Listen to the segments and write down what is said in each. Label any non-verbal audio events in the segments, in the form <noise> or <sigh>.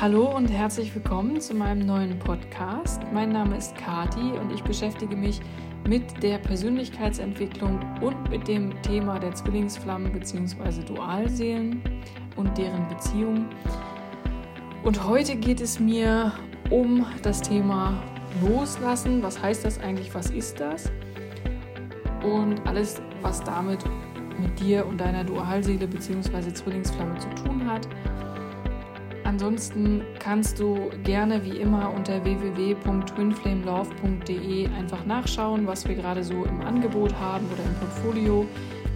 Hallo und herzlich willkommen zu meinem neuen Podcast. Mein Name ist Kati und ich beschäftige mich mit der Persönlichkeitsentwicklung und mit dem Thema der Zwillingsflammen bzw. Dualseelen und deren Beziehung. Und heute geht es mir um das Thema Loslassen. Was heißt das eigentlich? Was ist das? Und alles, was damit mit dir und deiner Dualseele bzw. Zwillingsflamme zu tun hat. Ansonsten kannst du gerne wie immer unter www.twinflamelove.de einfach nachschauen, was wir gerade so im Angebot haben oder im Portfolio.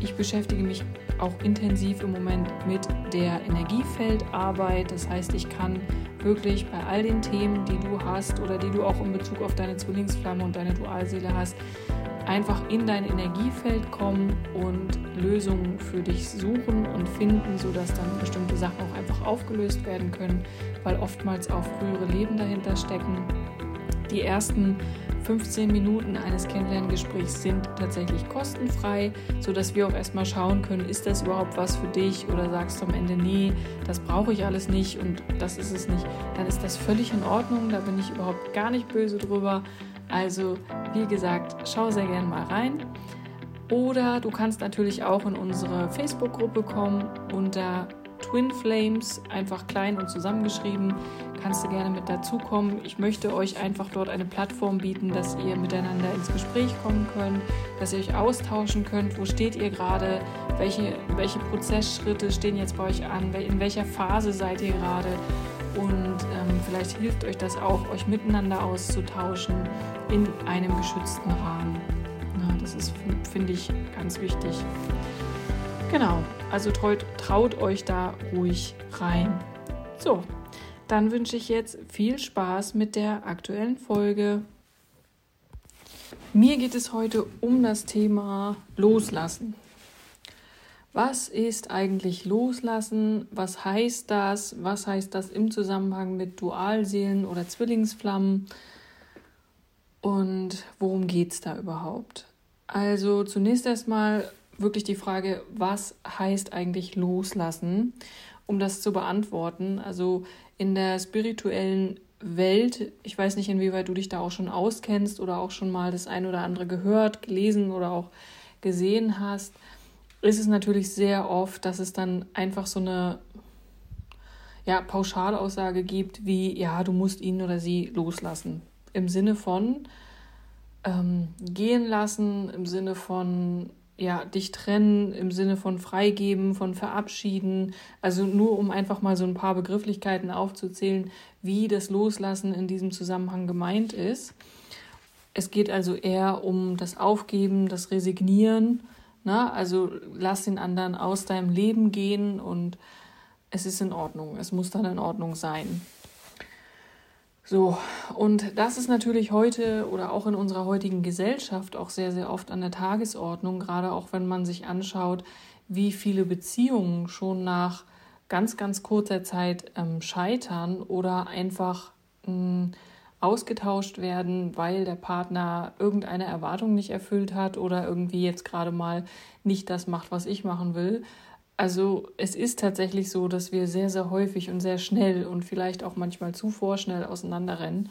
Ich beschäftige mich auch intensiv im Moment mit der Energiefeldarbeit. Das heißt, ich kann wirklich bei all den Themen, die du hast oder die du auch in Bezug auf deine Zwillingsflamme und deine Dualseele hast, einfach in dein Energiefeld kommen und Lösungen für dich suchen und finden, sodass dann bestimmte Sachen auch einfach aufgelöst werden können, weil oftmals auch frühere Leben dahinter stecken. Die ersten 15 Minuten eines Kennenlerngesprächs sind tatsächlich kostenfrei, sodass wir auch erstmal schauen können, ist das überhaupt was für dich oder sagst du am Ende, nee, das brauche ich alles nicht und das ist es nicht, dann ist das völlig in Ordnung, da bin ich überhaupt gar nicht böse drüber. Also, wie gesagt, schau sehr gerne mal rein. Oder du kannst natürlich auch in unsere Facebook-Gruppe kommen unter Twin Flames, einfach klein und zusammengeschrieben. Kannst du gerne mit dazukommen. Ich möchte euch einfach dort eine Plattform bieten, dass ihr miteinander ins Gespräch kommen könnt, dass ihr euch austauschen könnt. Wo steht ihr gerade? Welche, welche Prozessschritte stehen jetzt bei euch an? In welcher Phase seid ihr gerade? Und vielleicht hilft euch das auch, euch miteinander auszutauschen in einem geschützten Rahmen. Na, das ist, finde ich, ganz wichtig. Genau, also traut, traut euch da ruhig rein. So, dann wünsche ich jetzt viel Spaß mit der aktuellen Folge. Mir geht es heute um das Thema Loslassen. Was ist eigentlich Loslassen? Was heißt das? Was heißt das im Zusammenhang mit Dualseelen oder Zwillingsflammen? Und worum geht es da überhaupt? Also zunächst erstmal wirklich die Frage, was heißt eigentlich loslassen? Um das zu beantworten, also in der spirituellen Welt, ich weiß nicht, inwieweit du dich da auch schon auskennst oder auch schon mal das ein oder andere gehört, gelesen oder auch gesehen hast, ist es natürlich sehr oft, dass es dann einfach so eine ja, Pauschalaussage gibt, wie, ja, du musst ihn oder sie loslassen. Im Sinne von ähm, gehen lassen, im Sinne von ja, dich trennen, im Sinne von freigeben, von verabschieden. Also nur um einfach mal so ein paar Begrifflichkeiten aufzuzählen, wie das Loslassen in diesem Zusammenhang gemeint ist. Es geht also eher um das Aufgeben, das Resignieren. Na? Also lass den anderen aus deinem Leben gehen und es ist in Ordnung. Es muss dann in Ordnung sein. So, und das ist natürlich heute oder auch in unserer heutigen Gesellschaft auch sehr, sehr oft an der Tagesordnung, gerade auch wenn man sich anschaut, wie viele Beziehungen schon nach ganz, ganz kurzer Zeit ähm, scheitern oder einfach ähm, ausgetauscht werden, weil der Partner irgendeine Erwartung nicht erfüllt hat oder irgendwie jetzt gerade mal nicht das macht, was ich machen will. Also es ist tatsächlich so, dass wir sehr, sehr häufig und sehr schnell und vielleicht auch manchmal zu vorschnell auseinanderrennen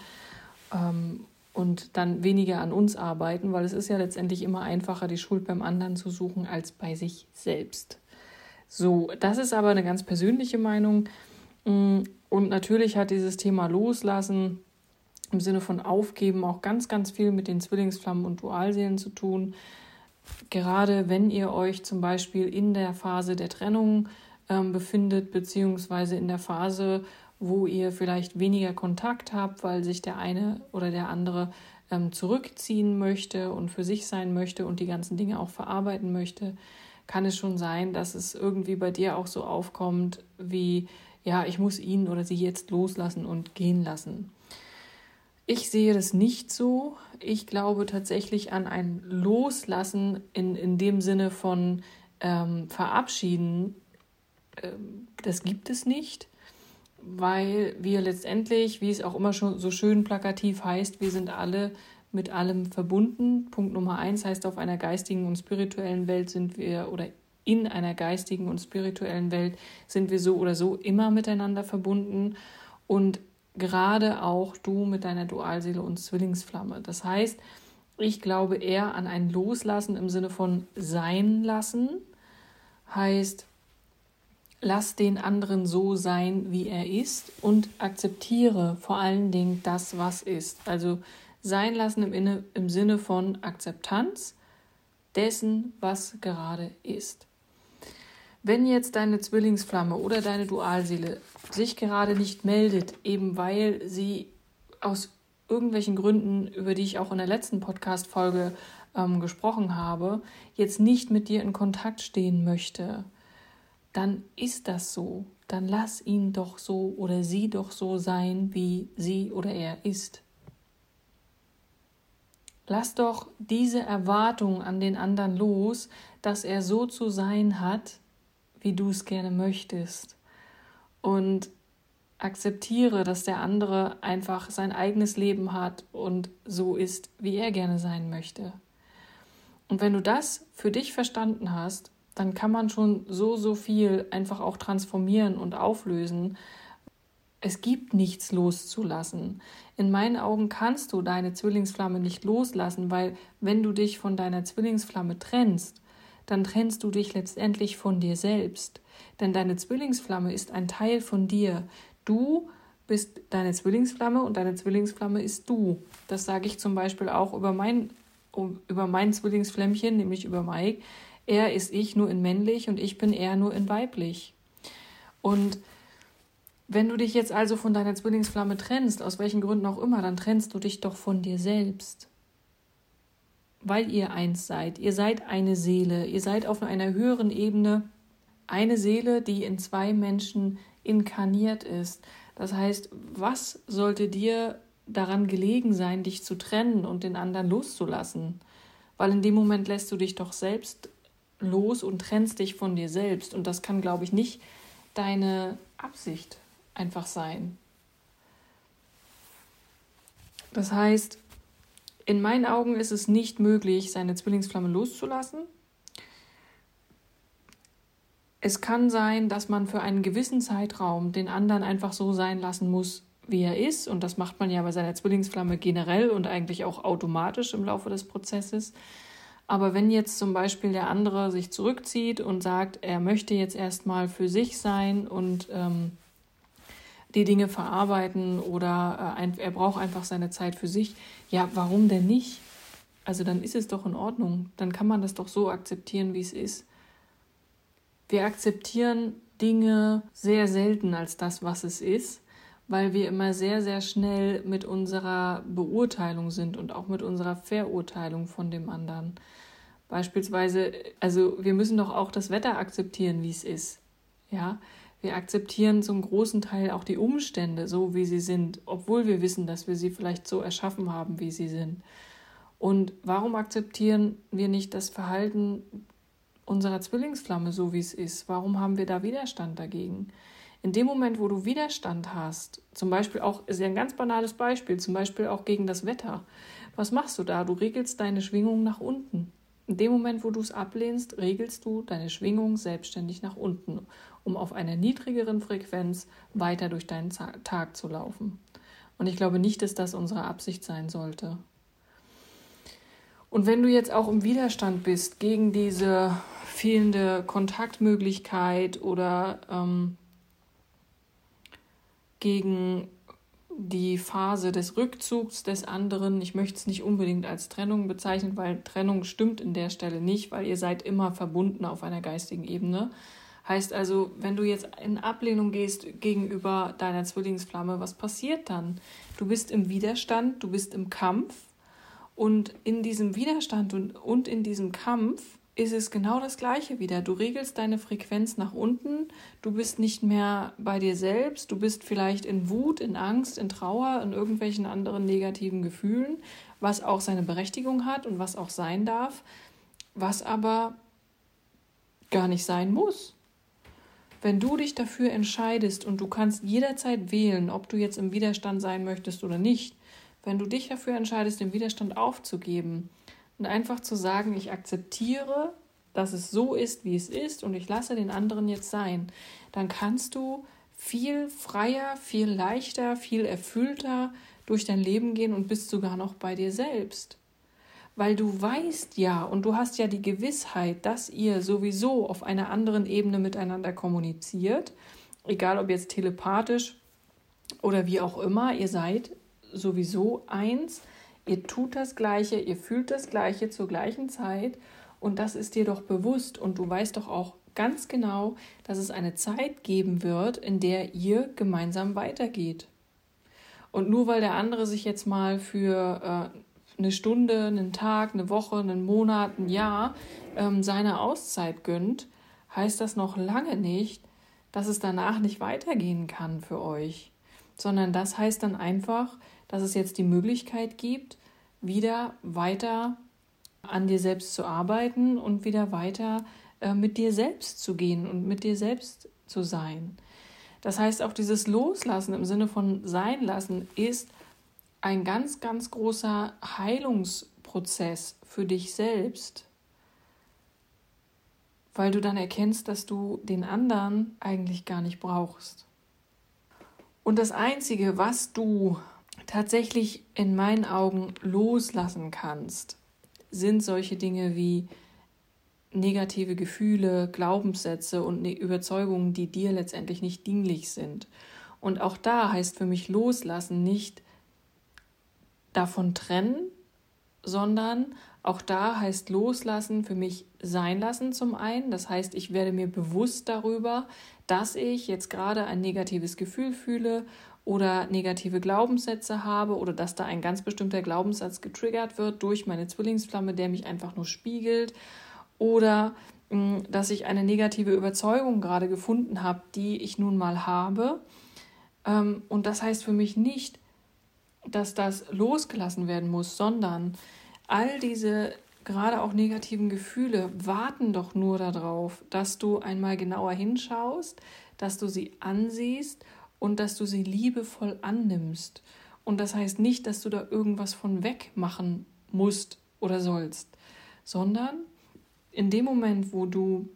ähm, und dann weniger an uns arbeiten, weil es ist ja letztendlich immer einfacher, die Schuld beim anderen zu suchen als bei sich selbst. So, das ist aber eine ganz persönliche Meinung. Mm, und natürlich hat dieses Thema Loslassen im Sinne von Aufgeben auch ganz, ganz viel mit den Zwillingsflammen und Dualseelen zu tun gerade wenn ihr euch zum Beispiel in der Phase der Trennung ähm, befindet, beziehungsweise in der Phase, wo ihr vielleicht weniger Kontakt habt, weil sich der eine oder der andere ähm, zurückziehen möchte und für sich sein möchte und die ganzen Dinge auch verarbeiten möchte, kann es schon sein, dass es irgendwie bei dir auch so aufkommt wie, ja, ich muss ihn oder sie jetzt loslassen und gehen lassen. Ich sehe das nicht so. Ich glaube tatsächlich an ein Loslassen in, in dem Sinne von ähm, Verabschieden. Ähm, das gibt es nicht, weil wir letztendlich, wie es auch immer schon so schön plakativ heißt, wir sind alle mit allem verbunden. Punkt Nummer eins heißt, auf einer geistigen und spirituellen Welt sind wir oder in einer geistigen und spirituellen Welt sind wir so oder so immer miteinander verbunden. und gerade auch du mit deiner Dualseele und Zwillingsflamme. Das heißt, ich glaube eher an ein Loslassen im Sinne von sein lassen, heißt, lass den anderen so sein, wie er ist und akzeptiere vor allen Dingen das, was ist. Also sein lassen im, Inne, im Sinne von Akzeptanz dessen, was gerade ist. Wenn jetzt deine Zwillingsflamme oder deine Dualseele sich gerade nicht meldet, eben weil sie aus irgendwelchen Gründen, über die ich auch in der letzten Podcast-Folge ähm, gesprochen habe, jetzt nicht mit dir in Kontakt stehen möchte, dann ist das so. Dann lass ihn doch so oder sie doch so sein, wie sie oder er ist. Lass doch diese Erwartung an den anderen los, dass er so zu sein hat, wie du es gerne möchtest. Und akzeptiere, dass der andere einfach sein eigenes Leben hat und so ist, wie er gerne sein möchte. Und wenn du das für dich verstanden hast, dann kann man schon so, so viel einfach auch transformieren und auflösen, es gibt nichts loszulassen. In meinen Augen kannst du deine Zwillingsflamme nicht loslassen, weil wenn du dich von deiner Zwillingsflamme trennst, dann trennst du dich letztendlich von dir selbst. Denn deine Zwillingsflamme ist ein Teil von dir. Du bist deine Zwillingsflamme und deine Zwillingsflamme ist du. Das sage ich zum Beispiel auch über mein, über mein Zwillingsflämmchen, nämlich über Mike. Er ist ich nur in männlich und ich bin er nur in weiblich. Und wenn du dich jetzt also von deiner Zwillingsflamme trennst, aus welchen Gründen auch immer, dann trennst du dich doch von dir selbst. Weil ihr eins seid. Ihr seid eine Seele. Ihr seid auf einer höheren Ebene eine Seele, die in zwei Menschen inkarniert ist. Das heißt, was sollte dir daran gelegen sein, dich zu trennen und den anderen loszulassen? Weil in dem Moment lässt du dich doch selbst los und trennst dich von dir selbst. Und das kann, glaube ich, nicht deine Absicht einfach sein. Das heißt, in meinen Augen ist es nicht möglich, seine Zwillingsflamme loszulassen. Es kann sein, dass man für einen gewissen Zeitraum den anderen einfach so sein lassen muss, wie er ist. Und das macht man ja bei seiner Zwillingsflamme generell und eigentlich auch automatisch im Laufe des Prozesses. Aber wenn jetzt zum Beispiel der andere sich zurückzieht und sagt, er möchte jetzt erstmal für sich sein und ähm, die Dinge verarbeiten oder äh, er braucht einfach seine Zeit für sich. Ja, warum denn nicht? Also dann ist es doch in Ordnung. Dann kann man das doch so akzeptieren, wie es ist. Wir akzeptieren Dinge sehr selten als das, was es ist, weil wir immer sehr, sehr schnell mit unserer Beurteilung sind und auch mit unserer Verurteilung von dem anderen. Beispielsweise, also wir müssen doch auch das Wetter akzeptieren, wie es ist. Ja, wir akzeptieren zum großen Teil auch die Umstände so, wie sie sind, obwohl wir wissen, dass wir sie vielleicht so erschaffen haben, wie sie sind. Und warum akzeptieren wir nicht das Verhalten unserer Zwillingsflamme so, wie es ist? Warum haben wir da Widerstand dagegen? In dem Moment, wo du Widerstand hast, zum Beispiel auch, ist ja ein ganz banales Beispiel, zum Beispiel auch gegen das Wetter, was machst du da? Du regelst deine Schwingung nach unten. In dem Moment, wo du es ablehnst, regelst du deine Schwingung selbstständig nach unten um auf einer niedrigeren Frequenz weiter durch deinen Tag zu laufen. Und ich glaube nicht, dass das unsere Absicht sein sollte. Und wenn du jetzt auch im Widerstand bist gegen diese fehlende Kontaktmöglichkeit oder ähm, gegen die Phase des Rückzugs des anderen, ich möchte es nicht unbedingt als Trennung bezeichnen, weil Trennung stimmt in der Stelle nicht, weil ihr seid immer verbunden auf einer geistigen Ebene. Heißt also, wenn du jetzt in Ablehnung gehst gegenüber deiner Zwillingsflamme, was passiert dann? Du bist im Widerstand, du bist im Kampf und in diesem Widerstand und, und in diesem Kampf ist es genau das Gleiche wieder. Du regelst deine Frequenz nach unten, du bist nicht mehr bei dir selbst, du bist vielleicht in Wut, in Angst, in Trauer, in irgendwelchen anderen negativen Gefühlen, was auch seine Berechtigung hat und was auch sein darf, was aber gar nicht sein muss. Wenn du dich dafür entscheidest und du kannst jederzeit wählen, ob du jetzt im Widerstand sein möchtest oder nicht, wenn du dich dafür entscheidest, den Widerstand aufzugeben und einfach zu sagen, ich akzeptiere, dass es so ist, wie es ist und ich lasse den anderen jetzt sein, dann kannst du viel freier, viel leichter, viel erfüllter durch dein Leben gehen und bist sogar noch bei dir selbst. Weil du weißt ja und du hast ja die Gewissheit, dass ihr sowieso auf einer anderen Ebene miteinander kommuniziert, egal ob jetzt telepathisch oder wie auch immer, ihr seid sowieso eins, ihr tut das Gleiche, ihr fühlt das Gleiche zur gleichen Zeit und das ist dir doch bewusst und du weißt doch auch ganz genau, dass es eine Zeit geben wird, in der ihr gemeinsam weitergeht. Und nur weil der andere sich jetzt mal für äh, eine Stunde, einen Tag, eine Woche, einen Monat, ein Jahr ähm, seine Auszeit gönnt, heißt das noch lange nicht, dass es danach nicht weitergehen kann für euch, sondern das heißt dann einfach, dass es jetzt die Möglichkeit gibt, wieder weiter an dir selbst zu arbeiten und wieder weiter äh, mit dir selbst zu gehen und mit dir selbst zu sein. Das heißt, auch dieses Loslassen im Sinne von Sein lassen ist ein ganz, ganz großer Heilungsprozess für dich selbst, weil du dann erkennst, dass du den anderen eigentlich gar nicht brauchst. Und das Einzige, was du tatsächlich in meinen Augen loslassen kannst, sind solche Dinge wie negative Gefühle, Glaubenssätze und ne-, Überzeugungen, die dir letztendlich nicht dienlich sind. Und auch da heißt für mich loslassen nicht davon trennen, sondern auch da heißt loslassen für mich sein lassen zum einen. Das heißt, ich werde mir bewusst darüber, dass ich jetzt gerade ein negatives Gefühl fühle oder negative Glaubenssätze habe oder dass da ein ganz bestimmter Glaubenssatz getriggert wird durch meine Zwillingsflamme, der mich einfach nur spiegelt oder mm, dass ich eine negative Überzeugung gerade gefunden habe, die ich nun mal habe. Ähm, und das heißt für mich nicht, dass das losgelassen werden muss, sondern all diese gerade auch negativen Gefühle warten doch nur darauf, dass du einmal genauer hinschaust, dass du sie ansiehst und dass du sie liebevoll annimmst. Und das heißt nicht, dass du da irgendwas von weg machen musst oder sollst, sondern in dem Moment, wo du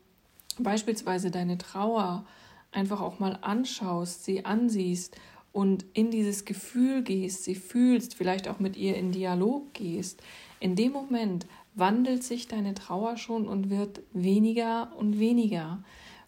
beispielsweise deine Trauer einfach auch mal anschaust, sie ansiehst und in dieses Gefühl gehst, sie fühlst, vielleicht auch mit ihr in Dialog gehst, in dem Moment wandelt sich deine Trauer schon und wird weniger und weniger,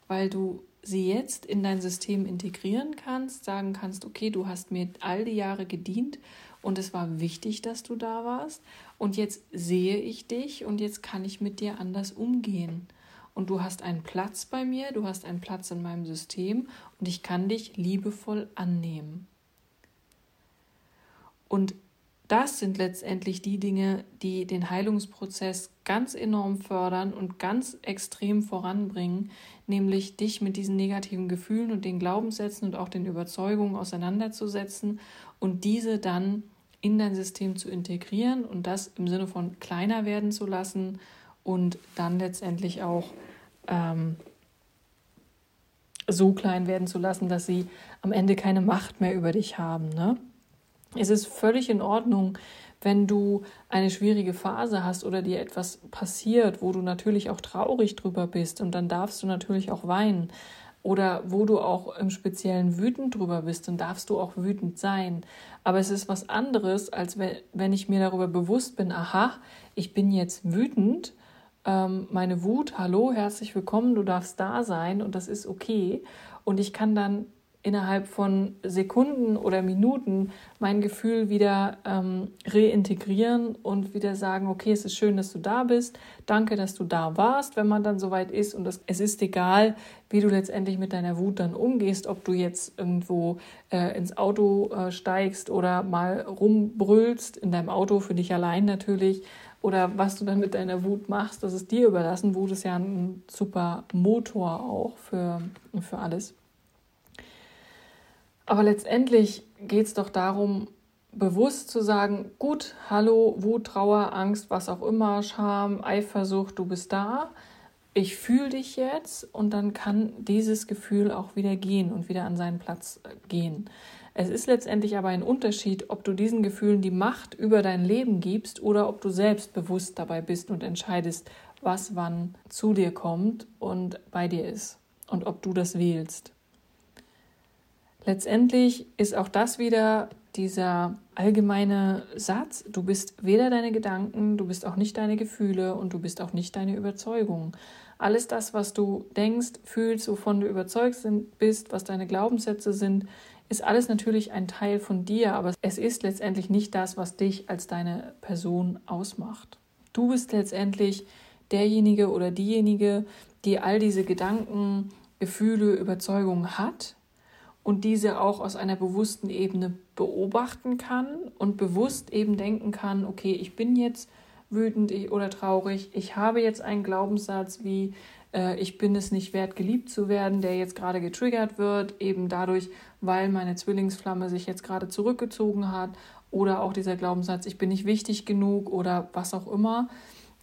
weil du sie jetzt in dein System integrieren kannst, sagen kannst, okay, du hast mir all die Jahre gedient und es war wichtig, dass du da warst und jetzt sehe ich dich und jetzt kann ich mit dir anders umgehen. Und du hast einen Platz bei mir, du hast einen Platz in meinem System und ich kann dich liebevoll annehmen. Und das sind letztendlich die Dinge, die den Heilungsprozess ganz enorm fördern und ganz extrem voranbringen, nämlich dich mit diesen negativen Gefühlen und den Glaubenssätzen und auch den Überzeugungen auseinanderzusetzen und diese dann in dein System zu integrieren und das im Sinne von kleiner werden zu lassen und dann letztendlich auch ähm, so klein werden zu lassen, dass sie am Ende keine Macht mehr über dich haben. Ne? Es ist völlig in Ordnung, wenn du eine schwierige Phase hast oder dir etwas passiert, wo du natürlich auch traurig drüber bist und dann darfst du natürlich auch weinen oder wo du auch im Speziellen wütend drüber bist, dann darfst du auch wütend sein. Aber es ist was anderes, als wenn ich mir darüber bewusst bin, aha, ich bin jetzt wütend, ähm, meine Wut, hallo, herzlich willkommen, du darfst da sein und das ist okay. Und ich kann dann innerhalb von Sekunden oder Minuten mein Gefühl wieder ähm, reintegrieren und wieder sagen, okay, es ist schön, dass du da bist, danke, dass du da warst, wenn man dann soweit ist und das, es ist egal, wie du letztendlich mit deiner Wut dann umgehst, ob du jetzt irgendwo äh, ins Auto äh, steigst oder mal rumbrüllst, in deinem Auto für dich allein natürlich, oder was du dann mit deiner Wut machst, das ist dir überlassen. Wut ist ja ein super Motor auch für, für alles. Aber letztendlich geht es doch darum, bewusst zu sagen, gut, hallo, Wut, Trauer, Angst, was auch immer, Scham, Eifersucht, du bist da. Ich fühle dich jetzt und dann kann dieses Gefühl auch wieder gehen und wieder an seinen Platz äh, gehen. Es ist letztendlich aber ein Unterschied, ob du diesen Gefühlen die Macht über dein Leben gibst oder ob du selbst bewusst dabei bist und entscheidest, was wann zu dir kommt und bei dir ist und ob du das wählst. Letztendlich ist auch das wieder dieser allgemeine Satz, du bist weder deine Gedanken, du bist auch nicht deine Gefühle und du bist auch nicht deine Überzeugung. Alles das, was du denkst, fühlst, wovon du überzeugt bist, was deine Glaubenssätze sind, ist alles natürlich ein Teil von dir, aber es ist letztendlich nicht das, was dich als deine Person ausmacht. Du bist letztendlich derjenige oder diejenige, die all diese Gedanken, Gefühle, Überzeugungen hat und diese auch aus einer bewussten Ebene beobachten kann und bewusst eben denken kann, okay, ich bin jetzt wütend oder traurig, ich habe jetzt einen Glaubenssatz wie äh, ich bin es nicht wert, geliebt zu werden, der jetzt gerade getriggert wird, eben dadurch, weil meine Zwillingsflamme sich jetzt gerade zurückgezogen hat oder auch dieser Glaubenssatz, ich bin nicht wichtig genug oder was auch immer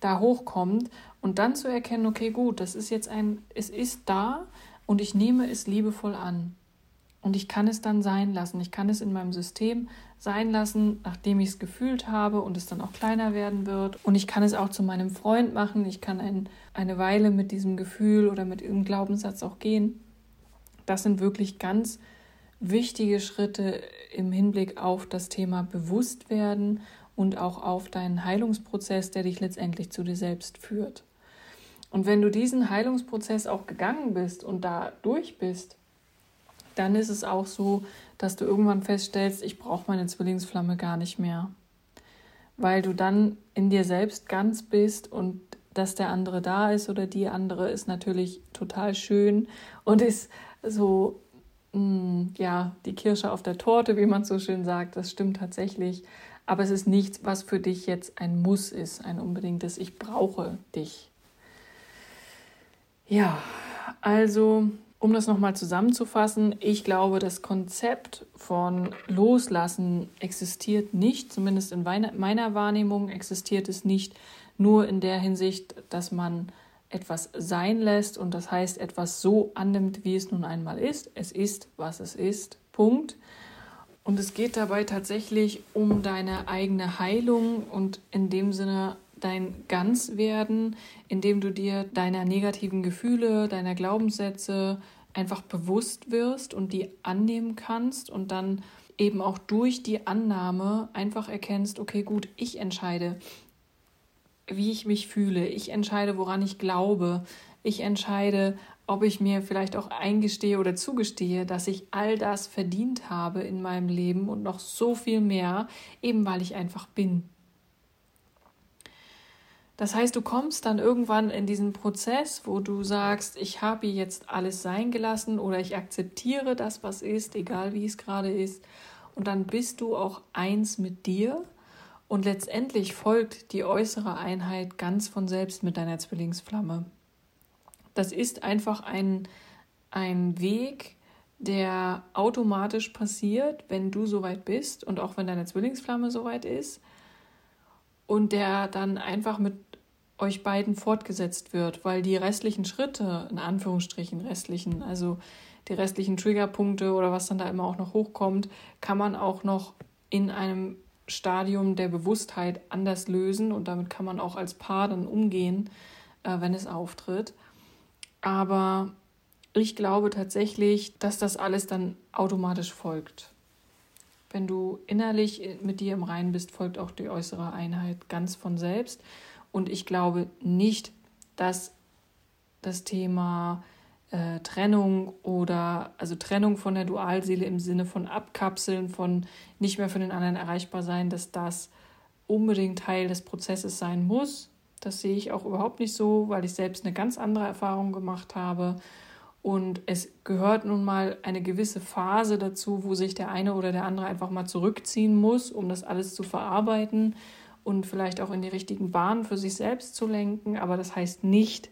da hochkommt und dann zu erkennen, okay, gut, das ist jetzt ein, es ist da und ich nehme es liebevoll an. Und ich kann es dann sein lassen. Ich kann es in meinem System sein lassen, nachdem ich es gefühlt habe und es dann auch kleiner werden wird. Und ich kann es auch zu meinem Freund machen. Ich kann ein, eine Weile mit diesem Gefühl oder mit irgendeinem Glaubenssatz auch gehen. Das sind wirklich ganz wichtige Schritte im Hinblick auf das Thema Bewusstwerden und auch auf deinen Heilungsprozess, der dich letztendlich zu dir selbst führt. Und wenn du diesen Heilungsprozess auch gegangen bist und da durch bist, dann ist es auch so, dass du irgendwann feststellst, ich brauche meine Zwillingsflamme gar nicht mehr. Weil du dann in dir selbst ganz bist und dass der andere da ist oder die andere ist natürlich total schön und ist so, mh, mm, ja, die Kirsche auf der Torte, wie man so schön sagt. Das stimmt tatsächlich. Aber es ist nichts, was für dich jetzt ein Muss ist, ein unbedingtes Ich brauche dich. Ja, also um das nochmal zusammenzufassen, ich glaube, das Konzept von Loslassen existiert nicht, zumindest in meiner Wahrnehmung existiert es nicht nur in der Hinsicht, dass man etwas sein lässt und das heißt etwas so annimmt, wie es nun einmal ist. Es ist, was es ist. Punkt. Und es geht dabei tatsächlich um deine eigene Heilung und in dem Sinne dein Ganzwerden, indem du dir deiner negativen Gefühle, deiner Glaubenssätze einfach bewusst wirst und die annehmen kannst und dann eben auch durch die Annahme einfach erkennst, okay, gut, ich entscheide, wie ich mich fühle, ich entscheide, woran ich glaube, ich entscheide, ob ich mir vielleicht auch eingestehe oder zugestehe, dass ich all das verdient habe in meinem Leben und noch so viel mehr, eben weil ich einfach bin. Das heißt, du kommst dann irgendwann in diesen Prozess, wo du sagst, ich habe jetzt alles sein gelassen oder ich akzeptiere das, was ist, egal wie es gerade ist. Und dann bist du auch eins mit dir. Und letztendlich folgt die äußere Einheit ganz von selbst mit deiner Zwillingsflamme. Das ist einfach ein, ein Weg, der automatisch passiert, wenn du soweit bist und auch wenn deine Zwillingsflamme soweit ist. Und der dann einfach mit euch beiden fortgesetzt wird, weil die restlichen Schritte, in Anführungsstrichen restlichen, also die restlichen Triggerpunkte oder was dann da immer auch noch hochkommt, kann man auch noch in einem Stadium der Bewusstheit anders lösen und damit kann man auch als Paar dann umgehen, äh, wenn es auftritt. Aber ich glaube tatsächlich, dass das alles dann automatisch folgt. Wenn du innerlich mit dir im Reinen bist, folgt auch die äußere Einheit ganz von selbst. Und ich glaube nicht, dass das Thema äh, Trennung oder also Trennung von der Dualseele im Sinne von Abkapseln, von nicht mehr für den anderen erreichbar sein, dass das unbedingt Teil des Prozesses sein muss. Das sehe ich auch überhaupt nicht so, weil ich selbst eine ganz andere Erfahrung gemacht habe. Und es gehört nun mal eine gewisse Phase dazu, wo sich der eine oder der andere einfach mal zurückziehen muss, um das alles zu verarbeiten und vielleicht auch in die richtigen Bahnen für sich selbst zu lenken. Aber das heißt nicht,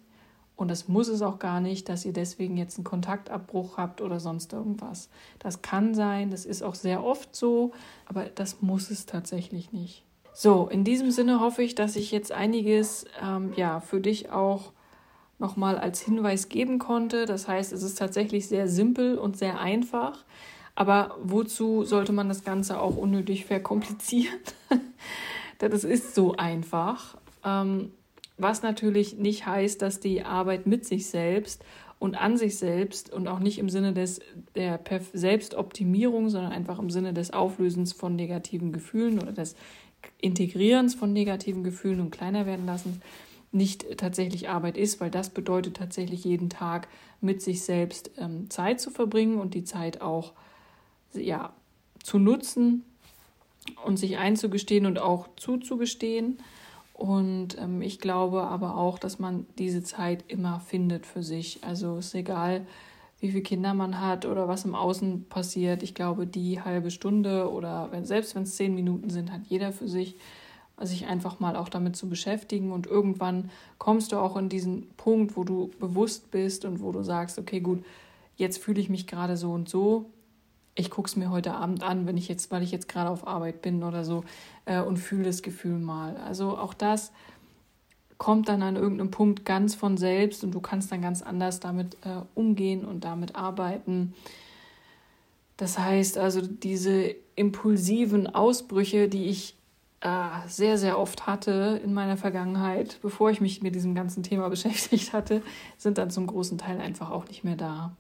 und das muss es auch gar nicht, dass ihr deswegen jetzt einen Kontaktabbruch habt oder sonst irgendwas. Das kann sein, das ist auch sehr oft so, aber das muss es tatsächlich nicht. So, in diesem Sinne hoffe ich, dass ich jetzt einiges ähm, ja, für dich auch nochmal als Hinweis geben konnte. Das heißt, es ist tatsächlich sehr simpel und sehr einfach. Aber wozu sollte man das Ganze auch unnötig verkomplizieren? <laughs> Das ist so einfach. Ähm, was natürlich nicht heißt, dass die Arbeit mit sich selbst und an sich selbst und auch nicht im Sinne des, der Selbstoptimierung, sondern einfach im Sinne des Auflösens von negativen Gefühlen oder des Integrierens von negativen Gefühlen und kleiner werden lassen, nicht tatsächlich Arbeit ist, weil das bedeutet tatsächlich jeden Tag mit sich selbst ähm, Zeit zu verbringen und die Zeit auch ja, zu nutzen und sich einzugestehen und auch zuzugestehen. Und ähm, ich glaube aber auch, dass man diese Zeit immer findet für sich. Also ist egal, wie viele Kinder man hat oder was im Außen passiert. Ich glaube, die halbe Stunde oder wenn, selbst wenn es zehn Minuten sind, hat jeder für sich, sich einfach mal auch damit zu beschäftigen. Und irgendwann kommst du auch in diesen Punkt, wo du bewusst bist und wo du sagst, okay, gut, jetzt fühle ich mich gerade so und so ich gucke es mir heute Abend an, wenn ich jetzt, weil ich jetzt gerade auf Arbeit bin oder so äh, und fühle das Gefühl mal. Also auch das kommt dann an irgendeinem Punkt ganz von selbst und du kannst dann ganz anders damit äh, umgehen und damit arbeiten. Das heißt also, diese impulsiven Ausbrüche, die ich äh, sehr, sehr oft hatte in meiner Vergangenheit, bevor ich mich mit diesem ganzen Thema <laughs> beschäftigt hatte, sind dann zum großen Teil einfach auch nicht mehr da.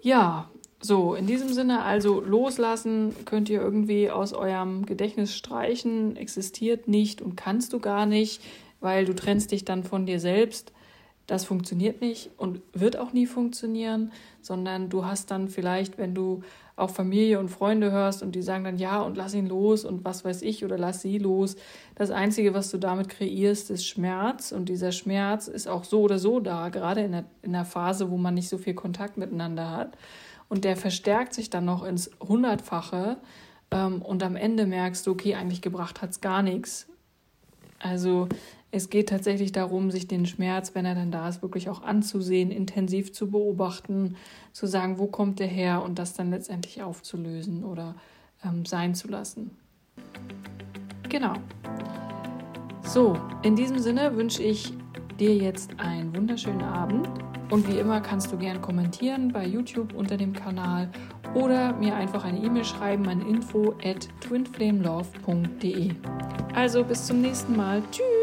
Ja, so, in diesem Sinne also loslassen könnt ihr irgendwie aus eurem Gedächtnis streichen, existiert nicht und kannst du gar nicht, weil du trennst dich dann von dir selbst. Das funktioniert nicht und wird auch nie funktionieren, sondern du hast dann vielleicht, wenn du auch Familie und Freunde hörst und die sagen dann ja und lass ihn los und was weiß ich oder lass sie los. Das Einzige, was du damit kreierst, ist Schmerz und dieser Schmerz ist auch so oder so da, gerade in der, in der Phase, wo man nicht so viel Kontakt miteinander hat und der verstärkt sich dann noch ins Hundertfache ähm, und am Ende merkst du, okay, eigentlich gebracht hat es gar nichts. Also es geht tatsächlich darum, sich den Schmerz, wenn er dann da ist, wirklich auch anzusehen, intensiv zu beobachten, zu sagen, wo kommt der her und das dann letztendlich aufzulösen oder ähm, sein zu lassen. Genau. So, in diesem Sinne wünsche ich dir jetzt einen wunderschönen Abend und wie immer kannst du gerne kommentieren bei YouTube unter dem Kanal oder mir einfach eine E-Mail schreiben an info at twinflamelove.de. Also bis zum nächsten Mal. Tschüss!